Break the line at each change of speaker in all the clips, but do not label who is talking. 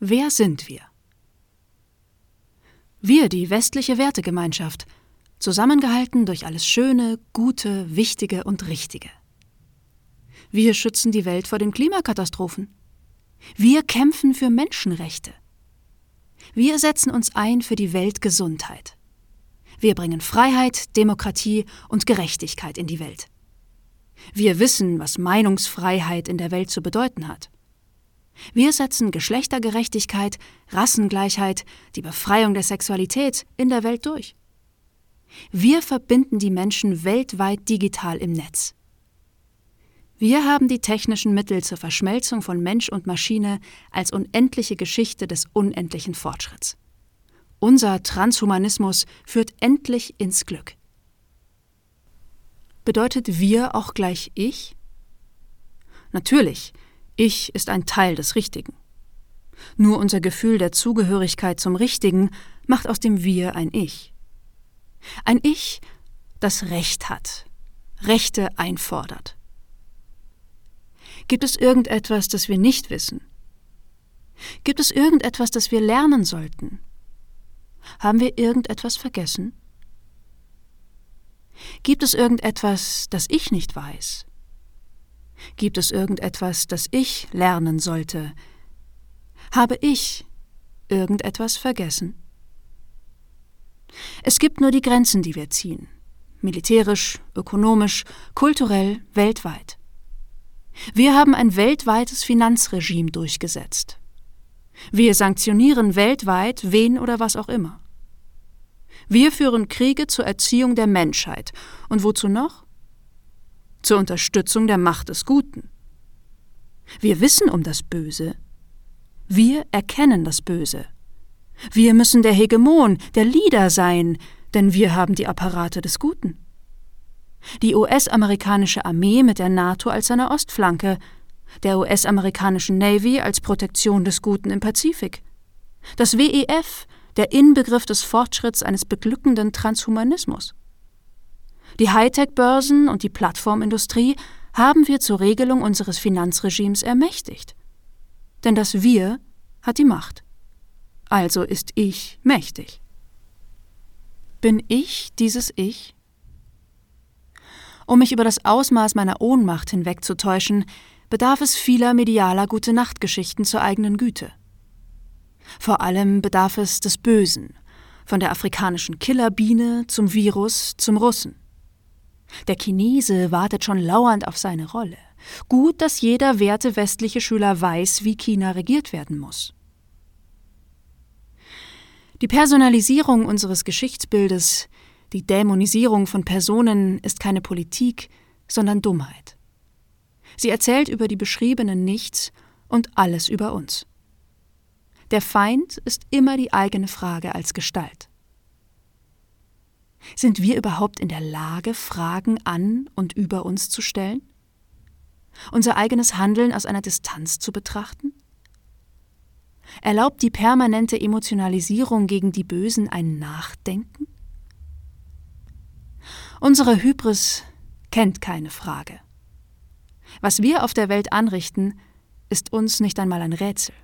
Wer sind wir? Wir, die westliche Wertegemeinschaft, zusammengehalten durch alles Schöne, Gute, Wichtige und Richtige. Wir schützen die Welt vor den Klimakatastrophen. Wir kämpfen für Menschenrechte. Wir setzen uns ein für die Weltgesundheit. Wir bringen Freiheit, Demokratie und Gerechtigkeit in die Welt. Wir wissen, was Meinungsfreiheit in der Welt zu bedeuten hat. Wir setzen Geschlechtergerechtigkeit, Rassengleichheit, die Befreiung der Sexualität in der Welt durch. Wir verbinden die Menschen weltweit digital im Netz. Wir haben die technischen Mittel zur Verschmelzung von Mensch und Maschine als unendliche Geschichte des unendlichen Fortschritts. Unser Transhumanismus führt endlich ins Glück. Bedeutet wir auch gleich ich? Natürlich, ich ist ein Teil des Richtigen. Nur unser Gefühl der Zugehörigkeit zum Richtigen macht aus dem Wir ein Ich. Ein Ich, das Recht hat, Rechte einfordert. Gibt es irgendetwas, das wir nicht wissen? Gibt es irgendetwas, das wir lernen sollten? Haben wir irgendetwas vergessen? Gibt es irgendetwas, das ich nicht weiß? Gibt es irgendetwas, das ich lernen sollte? Habe ich irgendetwas vergessen? Es gibt nur die Grenzen, die wir ziehen. Militärisch, ökonomisch, kulturell, weltweit. Wir haben ein weltweites Finanzregime durchgesetzt. Wir sanktionieren weltweit wen oder was auch immer. Wir führen Kriege zur Erziehung der Menschheit. Und wozu noch? Zur Unterstützung der Macht des Guten. Wir wissen um das Böse. Wir erkennen das Böse. Wir müssen der Hegemon, der Leader sein, denn wir haben die Apparate des Guten die US-amerikanische Armee mit der NATO als seiner Ostflanke, der US-amerikanischen Navy als Protektion des Guten im Pazifik, das WEF, der Inbegriff des Fortschritts eines beglückenden Transhumanismus. Die Hightech-Börsen und die Plattformindustrie haben wir zur Regelung unseres Finanzregimes ermächtigt. Denn das Wir hat die Macht. Also ist ich mächtig. Bin ich dieses Ich? Um mich über das Ausmaß meiner Ohnmacht hinwegzutäuschen, bedarf es vieler medialer Gute-Nacht-Geschichten zur eigenen Güte. Vor allem bedarf es des Bösen, von der afrikanischen Killerbiene zum Virus zum Russen. Der Chinese wartet schon lauernd auf seine Rolle. Gut, dass jeder werte westliche Schüler weiß, wie China regiert werden muss. Die Personalisierung unseres Geschichtsbildes die Dämonisierung von Personen ist keine Politik, sondern Dummheit. Sie erzählt über die Beschriebenen nichts und alles über uns. Der Feind ist immer die eigene Frage als Gestalt. Sind wir überhaupt in der Lage, Fragen an und über uns zu stellen? Unser eigenes Handeln aus einer Distanz zu betrachten? Erlaubt die permanente Emotionalisierung gegen die Bösen ein Nachdenken? Unsere Hybris kennt keine Frage. Was wir auf der Welt anrichten, ist uns nicht einmal ein Rätsel.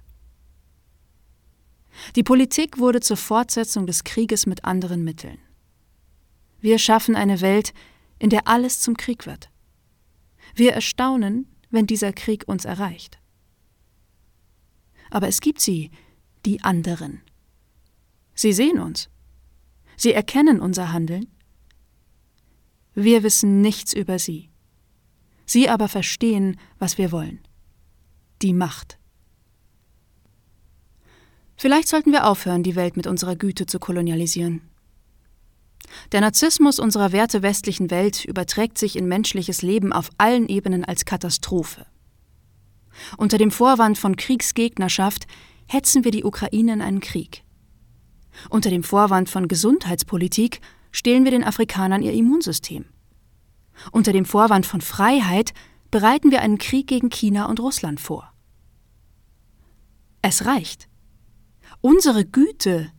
Die Politik wurde zur Fortsetzung des Krieges mit anderen Mitteln. Wir schaffen eine Welt, in der alles zum Krieg wird. Wir erstaunen, wenn dieser Krieg uns erreicht. Aber es gibt sie, die anderen. Sie sehen uns. Sie erkennen unser Handeln wir wissen nichts über sie. Sie aber verstehen, was wir wollen. Die Macht. Vielleicht sollten wir aufhören, die Welt mit unserer Güte zu kolonialisieren. Der Narzissmus unserer Werte westlichen Welt überträgt sich in menschliches Leben auf allen Ebenen als Katastrophe. Unter dem Vorwand von Kriegsgegnerschaft hetzen wir die Ukraine in einen Krieg. Unter dem Vorwand von Gesundheitspolitik stehlen wir den Afrikanern ihr Immunsystem. Unter dem Vorwand von Freiheit bereiten wir einen Krieg gegen China und Russland vor. Es reicht. Unsere Güte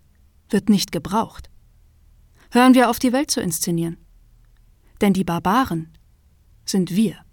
wird nicht gebraucht. Hören wir auf, die Welt zu inszenieren. Denn die Barbaren sind wir.